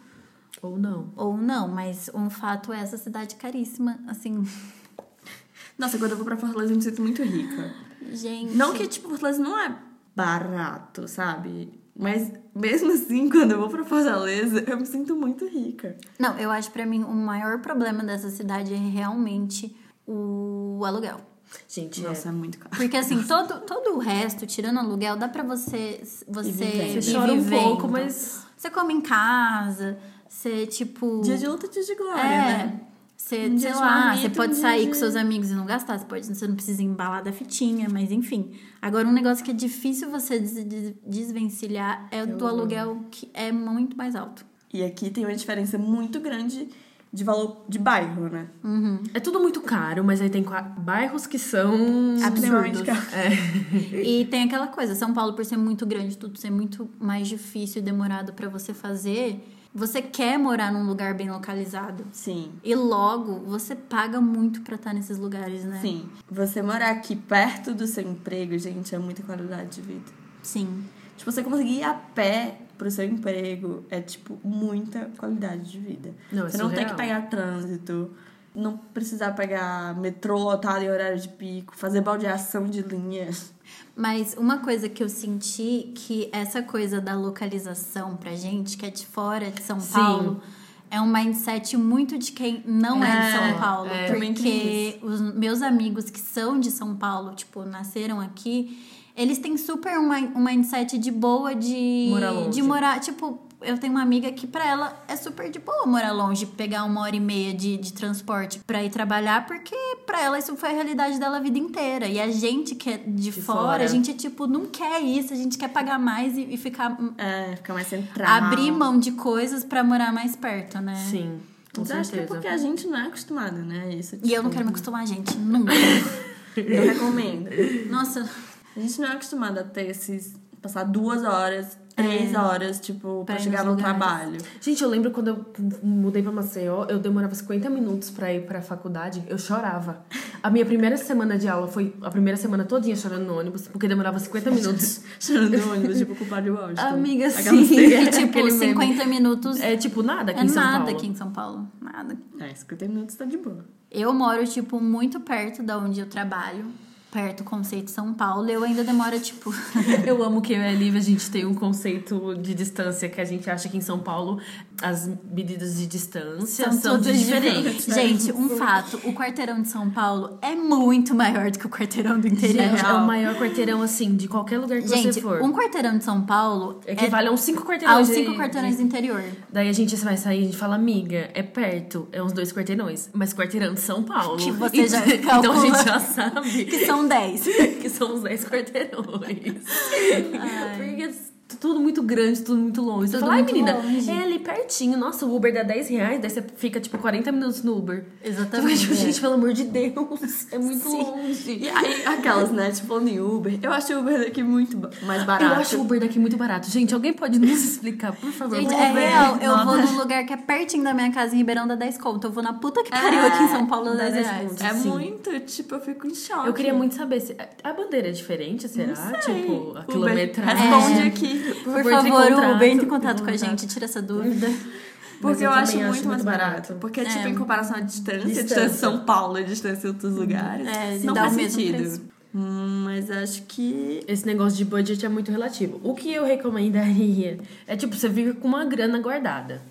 Ou não. ou não. Mas um fato é essa cidade caríssima, assim. Nossa, quando eu vou pra Fortaleza eu me sinto muito rica. Gente. Não que, tipo, Fortaleza não é barato, sabe? Mas mesmo assim, quando eu vou pra Fortaleza, eu me sinto muito rica. Não, eu acho pra mim o maior problema dessa cidade é realmente o aluguel. Gente, Nossa, é. é muito caro. Porque assim, todo, todo o resto, tirando aluguel, dá pra você você. Você chora um pouco, mas. Você come em casa, você tipo Dia de luta, dia de glória, É. né? Você, Um sei lá, você pode dia sair de- com seus amigos e não gastar, você, pode, você não precisa embalar da fitinha, mas enfim. Agora, um negócio que é difícil você des- des- desvencilhar é o do aluguel, que é muito mais alto. E aqui tem uma diferença muito grande de valor de bairro, né? É tudo muito caro, mas aí tem bairros que são. Absurdos. É. E tem aquela coisa, São Paulo, por ser muito grande, tudo ser muito mais difícil e demorado pra você fazer, você quer morar num lugar bem localizado. Sim. E logo, você paga muito pra estar nesses lugares, né? Sim. Você morar aqui perto do seu emprego, gente, é muita qualidade de vida. Sim. Tipo, você conseguir ir a pé pro seu emprego é, tipo, muita qualidade de vida. Não, é você não tem que pegar trânsito, não precisar pegar metrô lotado em horário de pico, fazer baldeação de linhas. Mas uma coisa que eu senti que essa coisa da localização pra gente, que é de fora de São Sim. Paulo, é um mindset muito de quem não é, de É, São Paulo. é. Porque os meus amigos que são de São Paulo, tipo, nasceram aqui, eles têm super um, um mindset de boa de. Morar longe. De morar, tipo. Eu tenho uma amiga que pra ela é super de boa morar longe, pegar uma hora e meia de, de transporte pra ir trabalhar, porque pra ela isso foi a realidade dela a vida inteira. E a gente que é de, fora, fora. a gente é tipo, não quer isso, a gente quer pagar mais e, e ficar. É, fica mais central. abrir mão de coisas pra morar mais perto, né? Sim, com Mas eu acho que é certeza. porque a gente não é acostumado, né? Isso, E eu não tipo, quero me acostumar, gente. Nunca. Não recomendo. Nossa, A gente não é acostumado a ter esses. passar duas horas, três horas, tipo, pra, Pra chegar no lugares. trabalho. Gente, eu lembro quando eu mudei pra Maceió, eu demorava 50 minutos pra ir pra faculdade, eu chorava. A minha primeira semana de aula foi a primeira semana todinha chorando no ônibus, porque demorava 50 minutos. Chorando no ônibus, tipo, com o Padre Washington. Amiga, Aquela sim. e tipo, Aquele meme. 50 minutos é, É tipo nada aqui em São nada Paulo. aqui em São Paulo. Nada. É, 50 minutos tá de boa. Eu moro, tipo, muito perto da onde eu trabalho. Perto do conceito São Paulo. Eu ainda demoro, tipo. Eu amo que eu e a Lívia, a gente tem um conceito de distância que a gente acha que em São Paulo as medidas de distância são, todas diferentes. Gente, um fato: o quarteirão de São Paulo é muito maior do que o quarteirão do interior. Gente, é o maior quarteirão, assim, de qualquer lugar que Gente, você for. um quarteirão de São Paulo Equivale a uns cinco quarteirões. aos de- cinco quarteirões de- do interior. Daí a gente vai sair e a gente fala, amiga, é perto, é uns dois quarteirões. Mas quarteirão de São Paulo. Que você já Então a calcula. gente já sabe Que são 10. que são os 10 quarteirões. Porque é tudo muito grande, tudo muito longe. Você Tudo fala, ai menina, longe. é ali pertinho. Nossa, o Uber dá 10 reais, daí você fica tipo 40 minutos no Uber. Exatamente. Tipo, gente, pelo amor de Deus, é muito Sim. longe. E aí, aquelas, né? Tipo, falando Uber. Eu acho o Uber daqui muito mais barato. Eu acho o Uber daqui muito barato. Gente, alguém pode nos explicar, por favor? Gente, é real. Eu vou num lugar que é pertinho da minha casa em Ribeirão dá 10 conto. Eu vou na puta que pariu aqui em São Paulo dá dá 10 10 reais. conto. É Sim. muito, tipo, eu fico em choque. Eu queria muito saber se. A bandeira é diferente, será? Não sei. Tipo, a Uber, quilometragem. Responde É. aqui. Por em favor, contato, Uber, entre em contato com a gente, tira essa dúvida. Porque eu, eu acho muito, acho mais muito barato. barato. Porque, tipo, É. em comparação à distância, Distância. distância de São Paulo, a distância em outros lugares, É, não dá faz o mesmo sentido. Hum, mas acho que... Esse negócio de budget é muito relativo. O que eu recomendaria é, tipo, você fica com uma grana guardada.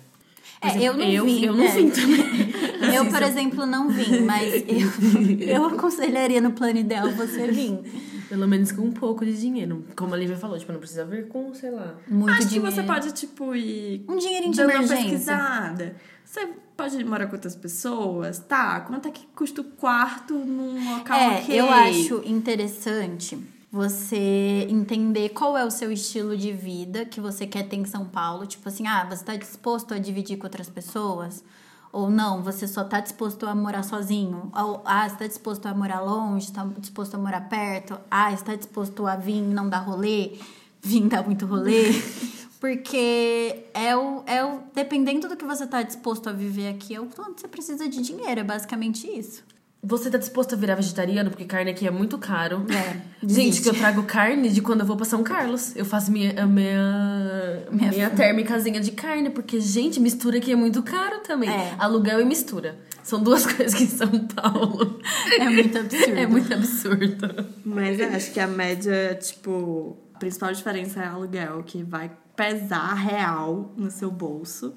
Por É, eu não eu, vim, Eu não é. vim também. Eu, por exemplo, não vim, mas eu, eu aconselharia no plano ideal você vir. Pelo menos com um pouco de dinheiro. Como a Lívia falou, tipo, não precisa vir com, sei lá. Muito Acho dinheiro. que você pode, tipo, ir. Um dinheirinho de dando uma emergência. pesquisada. Você pode morar com outras pessoas? Tá. Quanto é que custa o quarto num local É, eu acho interessante você entender qual é o seu estilo de vida que você quer ter em São Paulo. Tipo assim, ah, você tá disposto a dividir com outras pessoas? Ou não, você só tá disposto a morar sozinho? Ou, ah, você tá disposto a morar longe? Tá disposto a morar perto? Ah, você tá disposto a vir e não dar rolê? Vir dar muito rolê? Porque é o, é o. Dependendo do que você tá disposto a viver aqui, é o quanto você precisa de dinheiro. É basicamente isso. Você tá disposto a virar vegetariano? Porque carne aqui é muito caro. É, Gente, que eu trago carne de quando eu vou pra São Carlos. Eu faço minha, a minha, Minha minha, térmicazinha de carne. Porque, gente, mistura aqui é muito caro também. É. Aluguel e mistura. São duas coisas que em São Paulo É muito absurdo. é muito absurdo. Mas eu acho que a média, tipo, a principal diferença é aluguel, que vai pesar real no seu bolso.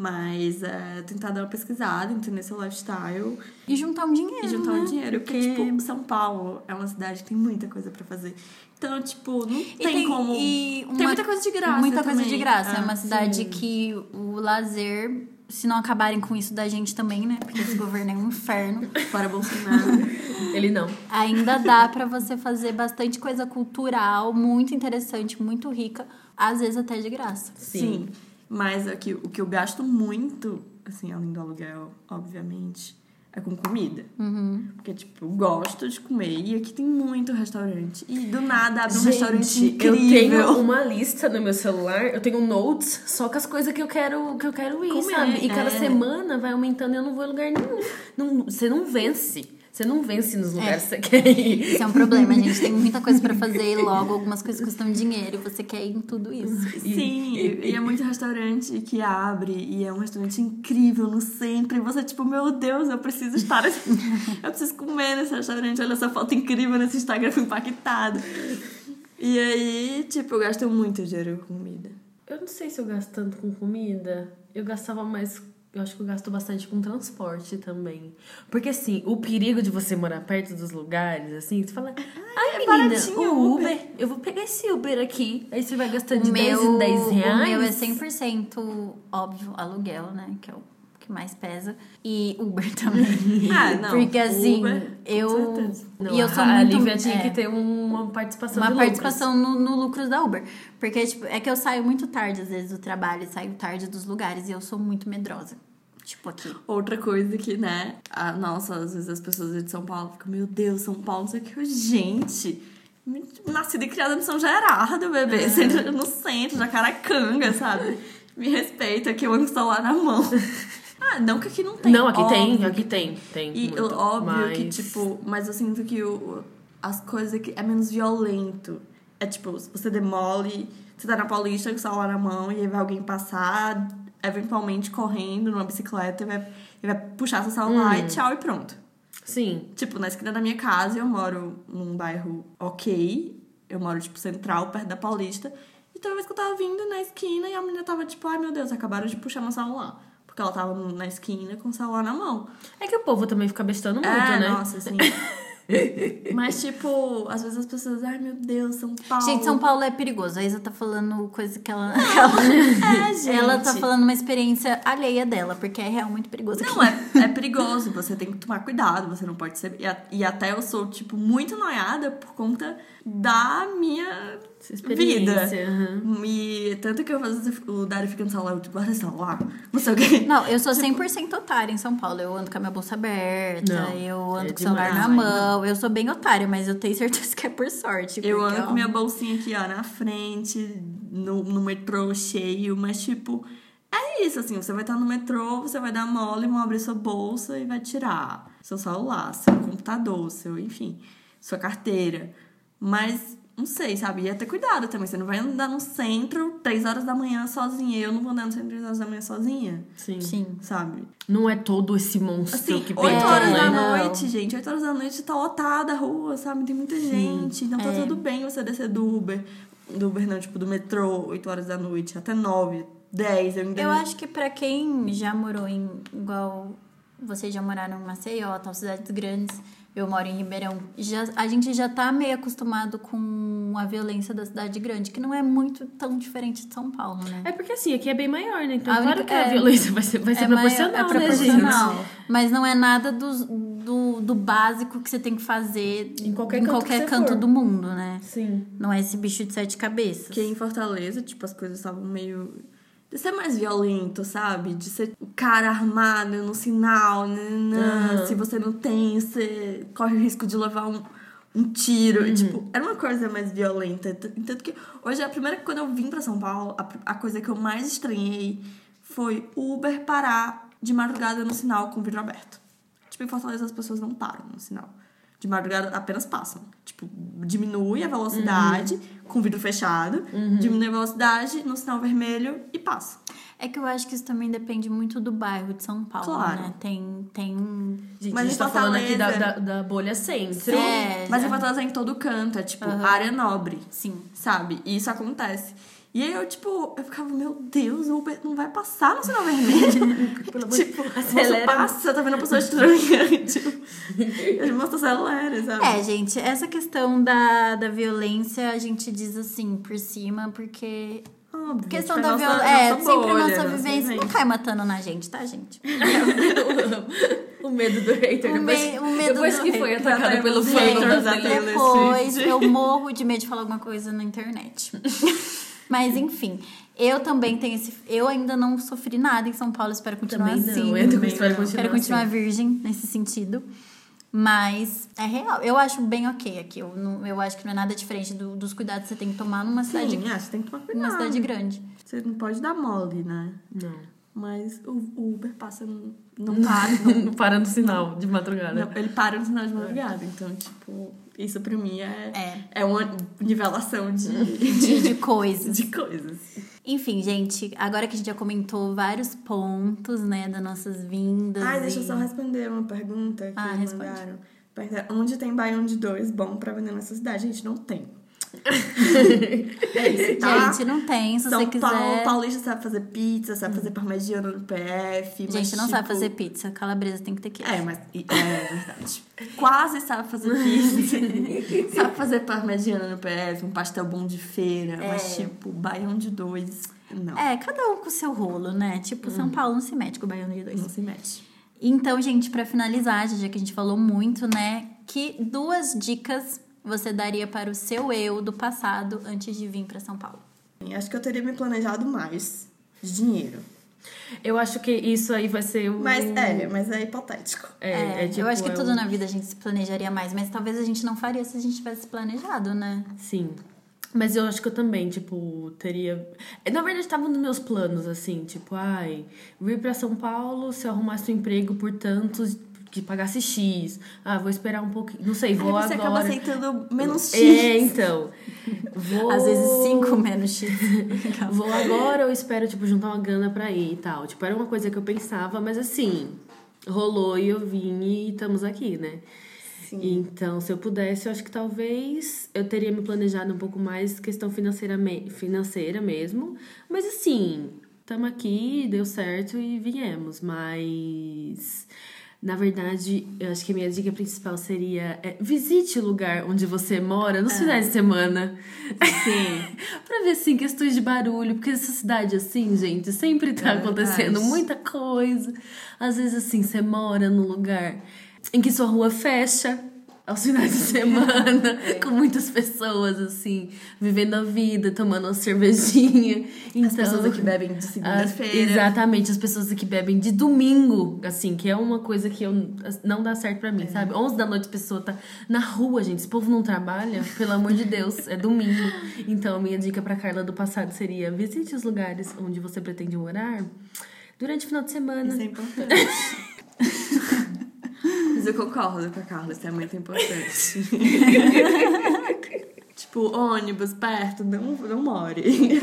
Mas é tentar dar uma pesquisada, entender seu lifestyle E juntar um dinheiro. e juntar né? um dinheiro. Porque, tipo, São Paulo é uma cidade que tem muita coisa pra fazer. Então, tipo, não E tem, como. e tem muita coisa de graça. Muita coisa também. de graça. é Ah, uma cidade sim. que o lazer, se não acabarem com isso da gente também, né? Porque esse governo é um inferno. Fora Bolsonaro. Ele não. Ainda dá pra você fazer bastante coisa cultural, muito interessante, muito rica, às vezes até de graça. Sim. Mas é que, o que eu gasto muito, assim, além do aluguel, obviamente, é com comida. Uhum. Porque, tipo, eu gosto de comer e aqui tem muito restaurante. E do nada abre um Gente, restaurante eu incrível. tenho uma lista no meu celular, eu tenho notes só com as coisas que eu quero, que eu quero ir, Comer, sabe? E cada é. semana vai aumentando e eu não vou em lugar nenhum. Não, você não vence. Você não vence nos lugares que você quer ir. Isso é um problema, gente. Tem muita coisa pra fazer e logo algumas coisas custam dinheiro e você quer ir em tudo isso. Sim, e, e é muito restaurante que abre e é um restaurante incrível no centro. E você, tipo, meu Deus, eu preciso estar. nesse- eu preciso comer nesse restaurante. Olha essa foto incrível nesse Instagram, fui impactada. E aí, tipo, eu gasto muito dinheiro com comida. Eu não sei se eu gasto tanto com comida. Eu gastava mais. Eu acho que eu gasto bastante com transporte também. Porque, assim, o perigo de você morar perto dos lugares, assim, você fala, ai, menina, baratinho o o Uber, eu vou pegar esse Uber aqui. Aí você vai gastando de O 10 meu, em 10 o reais. meu é 100% óbvio, aluguel, né? Que é o que mais pesa. E Uber também. Ah, não. Porque assim, Uber, com eu. certeza. Não, e eu a- sou a muito. Lívia tinha é, que ter uma participação uma de participação no, no lucro da Uber. Porque, tipo, é que eu saio muito tarde, às vezes, do trabalho, saio tarde dos lugares e eu sou muito medrosa. Tipo, aqui. Outra coisa que, né? A, nossa, às vezes as pessoas de São Paulo ficam, meu Deus, São Paulo, não sei o que. Gente, nascida e criada no São Gerardo, bebê. Centro- No centro, Jacaracanga, sabe? Me respeita que eu ando com o celular na mão. Ah, não que aqui não tem. Não, aqui tem, óbvio aqui tem. tem E muito, óbvio que, mas- tipo, mas eu sinto que o, as coisas aqui é menos violento. É tipo, você demole, você tá na Paulista com o celular na mão e aí vai alguém passar, eventualmente correndo numa bicicleta e vai, e vai puxar seu celular Hum. e tchau e pronto. Sim. Tipo, na esquina da minha casa, eu moro num bairro ok. Eu moro, tipo, central, perto da Paulista. E toda vez que eu tava vindo na esquina e a menina tava tipo, ai meu Deus, acabaram de puxar meu celular. Porque ela tava na esquina com o celular na mão. É que o povo também fica bestando muito, é, né? nossa, assim. Mas, tipo, às vezes as pessoas, ai meu Deus, São Paulo. Gente, São Paulo é perigoso. A Isa tá falando coisa que ela. É, gente. ela tá falando uma experiência alheia dela, porque é real muito perigoso. Não, é, é perigoso, você tem que tomar cuidado, você não pode ser. E, e até eu sou, tipo, muito noiada por conta da minha vida. aham. E tanto que eu faço o Dário fica no celular, eu tipo, guarda esse celular, não sei o quê. Não, eu sou 100% otária em São Paulo. Eu ando com a minha bolsa aberta, Não, eu ando é com o celular na mão. Eu sou bem otária, mas eu tenho certeza que é por sorte. Eu ando ó, com minha bolsinha aqui, ó, na frente, no, no metrô cheio, mas tipo, é isso, assim, você vai estar no metrô, você vai dar mole, vão abrir sua bolsa e vai tirar seu celular, seu computador, seu, enfim, sua carteira. Mas, não sei, sabe? E é ter cuidado também. Você não vai andar no centro três horas da manhã sozinha. Eu não vou andar no centro três horas da manhã sozinha, Sim. Sim. sabe? Não é todo esse monstro Assim, que 8 peita, horas né? da Não. noite, gente. 8 horas da noite tá lotada a rua, sabe? Tem muita gente. Então tá É. tudo bem você descer do Uber. Do Uber não, tipo, do metrô, 8 horas da noite, até 9, 10. Eu ainda Eu acho que pra quem já morou em igual vocês já moraram em Maceió, tal, cidades grandes. Eu moro em Ribeirão. Já, a gente já tá meio acostumado com a violência da cidade grande, que não é muito tão diferente de São Paulo, né? É porque assim, aqui é bem maior, né? Então, A claro que a é- violência vai ser, vai ser maior- proporcional, é né, proporcional. gente? Mas não é nada do, do, do básico que você tem que fazer Em qualquer canto que você canto do mundo, né? Sim. Não é esse bicho de sete cabeças. Porque em Fortaleza, tipo, as coisas estavam meio. De ser mais violento, sabe? De ser o cara armado no sinal. Aham. se você não tem, você corre o risco de levar um, um tiro. Tipo, era uma coisa mais violenta. Tanto que hoje, a primeira quando eu vim pra São Paulo, a, a coisa que eu mais estranhei foi o Uber parar de madrugada no sinal com o vidro aberto. Tipo, em Fortaleza as pessoas não param no sinal. De madrugada apenas passam. Tipo, diminui a velocidade com o vidro fechado, diminui a velocidade no sinal vermelho e passa. É que eu acho que isso também depende muito do bairro de São Paulo, Claro. né? Tem, tem um... Gente, Mas a gente em tá falando aqui da, da, da bolha centro. É, Mas em Fortaleza é em todo canto, é tipo Aham. área nobre, Sim. sabe? E isso acontece. E aí eu, tipo, eu ficava, meu Deus, o Uber não vai passar no sinal vermelho. Pelo amor de tipo, acelera. passa, tá vendo uma pessoa estranha. tipo, as moças acelera, sabe? É, gente, essa questão da, da violência a gente diz assim por cima, porque. Óbvio, questão tipo, da nossa- violência. É, nossa sempre bolha, nossa nossa vivência. Não cai matando na gente, tá, gente? o medo do hater. O depois me- o medo depois do que hater. foi temos pelo fã da da Depois Swift. eu morro de medo de falar alguma coisa na internet. Mas enfim, eu também tenho esse. Eu ainda não sofri nada em São Paulo, espero continuar Também assim. não, eu também espero continuar Quero continuar assim. virgem nesse sentido. Mas é real. Eu acho bem ok aqui. Eu, não, eu acho que não é nada diferente do- dos cuidados que você tem que tomar numa cidade, Sim, é, você tem que tomar cuidado. numa cidade grande. Você não pode dar mole, né? Não. Mas o, o Uber passa, não, não para. não- Não para no sinal de madrugada. não, ele para no sinal de madrugada. Então, tipo, isso pra mim é, É. é uma nivelação de, De, de coisas. de coisas. Enfim, gente, agora que a gente já comentou vários pontos, né, das nossas vindas. Ai, deixa eu e- só responder uma pergunta que Ah, me responde. mandaram. Perguntaram, onde tem baião de dois bom pra vender nessa cidade? Gente, não tem. É isso, tá? Gente, não tem, se São você quiser. Paulo, paulista sabe fazer pizza, sabe fazer parmegiana no PF. mas, Gente, não sabe tipo, fazer pizza. Calabresa tem que ter queijo. É, mas e- é verdade. Quase sabe fazer pizza. sabe fazer parmegiana no PF, um pastel bom de feira. Mas, tipo, baião de dois, não. É, cada um com o seu rolo, né? Tipo, São Paulo não se mete com o baiano de dois. Não se mexe. Então, gente, pra finalizar, já que a gente falou muito, né? Que duas dicas você daria para o seu eu do passado antes de vir pra São Paulo? Acho que eu teria me planejado mais de dinheiro. Eu acho que isso aí vai ser o. Mas é, mas é hipotético. É, é tipo, eu acho que é tudo o- na vida a gente se planejaria mais, mas talvez a gente não faria se a gente tivesse planejado, né? Sim. Mas eu acho que eu também, tipo, teria. Na verdade, estavam nos meus planos, assim, tipo, ai, vir pra São Paulo, se eu arrumasse um emprego por tantos que pagasse X. Ah, vou esperar um pouquinho. Não sei, vou Aí você agora. acaba aceitando menos X. É, então. Vou... Às vezes cinco menos X. Vou agora ou espero, tipo, juntar uma grana pra ir e tal. Tipo, era uma coisa que eu pensava, mas assim, rolou e eu vim e estamos aqui, né? Sim. Então, se eu pudesse, eu acho que talvez eu teria me planejado um pouco mais questão financeira, me- financeira mesmo. Mas assim, estamos aqui, deu certo e viemos. Mas, na verdade, eu acho que a minha dica principal seria é, visite o lugar onde você mora nos finais de semana. Sim. pra ver, assim, questões de barulho. Porque essa cidade, assim, gente, sempre tá É acontecendo muita coisa. Às vezes, assim, você mora num lugar em que sua rua fecha aos finais de semana, com muitas pessoas, assim, vivendo a vida, tomando uma cervejinha. Então, As pessoas aqui bebem de segunda-feira. exatamente, as pessoas que bebem de domingo, assim, que é uma coisa que eu, não dá certo pra mim, É. sabe? 11 da noite a pessoa tá na rua, gente. Esse povo não trabalha, pelo amor de Deus, é domingo. Então, a minha dica pra Carla do passado seria: visite os lugares onde você pretende morar durante o final de semana. Isso é importante. Eu concordo com a Carla, isso é muito importante. tipo, ônibus perto, não, não more.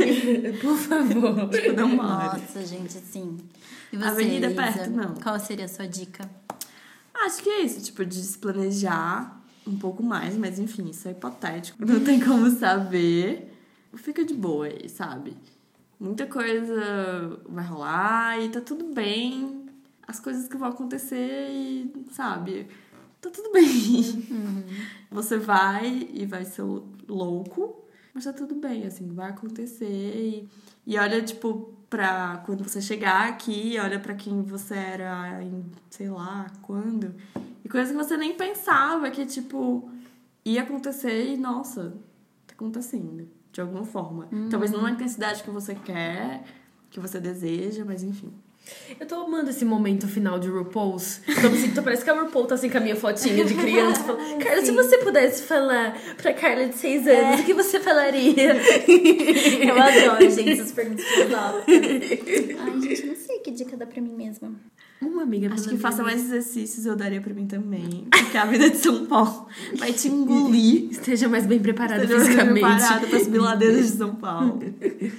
Por favor. tipo, não more. Nossa, gente, sim. E você, Avenida Isa? perto, não. Qual seria a sua dica? Acho que é isso, tipo, de se planejar um pouco mais, mas enfim, isso é hipotético. Não tem como saber. Fica de boa aí, sabe? Muita coisa vai rolar e tá tudo bem. As coisas que vão acontecer e, sabe, tá tudo bem. Você vai e vai ser louco, mas tá tudo bem, assim, vai acontecer. E, e olha, tipo, pra quando você chegar aqui, olha pra quem você era em, sei lá, quando. E coisas que você nem pensava que, tipo, ia acontecer e, nossa, tá acontecendo. De alguma forma. Talvez não na intensidade que você quer, que você deseja, mas enfim. Eu tô amando esse momento final de RuPaul's. Tô, assim, tô, parece que a RuPaul tá assim com a minha fotinha de criança. Falando, Carla, se você pudesse falar pra Carla de 6 anos, o que você falaria? Eu adoro, gente, essas perguntas filosóficas. Ai, gente, não sei que dica dá pra mim mesma. Uma amiga Acho que faça mais exercícios eu daria pra mim também. Porque a vida de São Paulo vai te engolir. Esteja mais bem preparada Esteja fisicamente. preparado para subir ladeiras de São Paulo.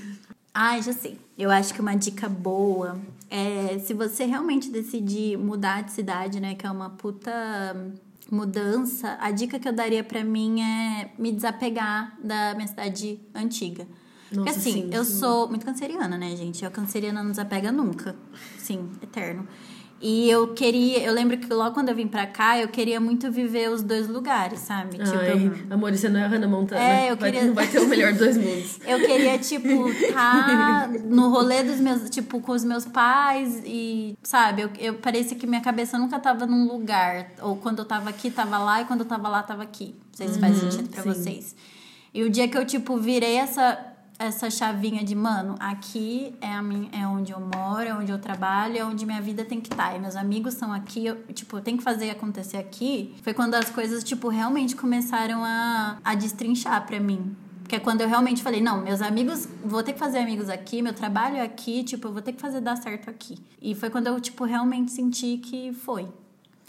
Ai, já sei. Eu acho que uma dica boa é se você realmente decidir mudar de cidade, né, que é uma puta mudança, a dica que eu daria pra mim é me desapegar da minha cidade antiga. Porque Nossa, assim, sim, eu sim. sou muito canceriana, né, gente? A canceriana não desapega nunca. Sim, eterno. E eu queria, eu lembro que logo quando eu vim pra cá, eu queria muito viver os dois lugares, sabe? Tipo, Ai, eu- amor, você não é Hannah Montana. É, eu Vai- queria- não vai ter o melhor dos dois mundos. Eu queria, tipo, tá no rolê dos meus, tipo, com os meus pais e, sabe, eu, eu parecia que minha cabeça nunca tava num lugar. Ou quando eu tava aqui, tava lá, e quando eu tava lá, tava aqui. Não sei se faz sentido pra sim. vocês. E o dia que eu, tipo, virei essa, essa chavinha de, mano, aqui é, a minha, é onde eu moro, é onde eu trabalho, é onde minha vida tem que estar. E meus amigos são aqui, eu, tipo, eu tenho que fazer acontecer aqui. Foi quando as coisas, tipo, realmente começaram a, a destrinchar pra mim. Que é quando eu realmente falei, não, meus amigos, vou ter que fazer amigos aqui, meu trabalho é aqui, tipo, eu vou ter que fazer dar certo aqui. E foi quando eu, tipo, realmente senti que foi.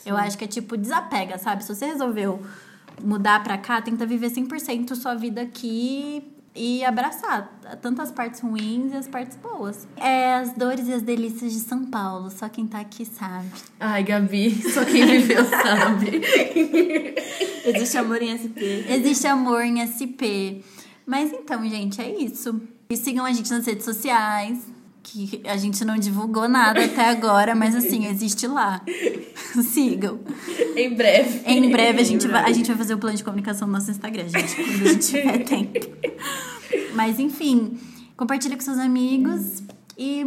Eu acho que é tipo, desapega, sabe? Se você resolveu mudar pra cá, tenta viver 100% sua vida aqui e abraçar tanto as partes ruins e as partes boas. É as dores e as delícias de São Paulo, só quem tá aqui sabe. Ai, Gabi, só quem viveu sabe. Existe amor em SP. Existe amor em SP. Mas então, gente, é isso. E sigam a gente nas redes sociais, que a gente não divulgou nada até agora, mas assim, existe lá. sigam. em breve. Em breve a gente, vai, a gente vai fazer o plano de comunicação no nosso Instagram, gente, quando a gente tiver tempo. Mas enfim, compartilha com seus amigos e,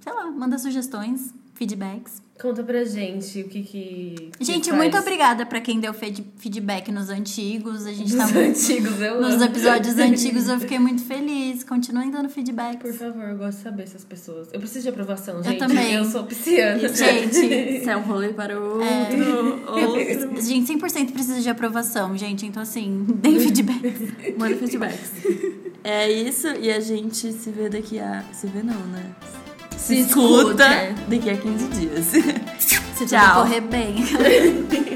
sei lá, manda sugestões, feedbacks. Conta pra gente o que que. que Gente, faz. muito obrigada pra quem deu feed- feedback nos antigos. A gente tá Dos muito. antigos, eu Nos amo. episódios antigos eu fiquei muito feliz. Continuem dando feedback. Por favor, eu gosto de saber essas pessoas. Eu preciso de aprovação, Eu gente. também. Eu sou pisciana. Gente, Isso é um rolê para outro. Outro. eu, gente, 100% precisa de aprovação, gente. Então, assim, deem feedback. Manda feedbacks. É isso, e a gente se vê daqui a. Se vê não, né? Se escuta. daqui a 15 dias. Se tudo Tchau. correr bem.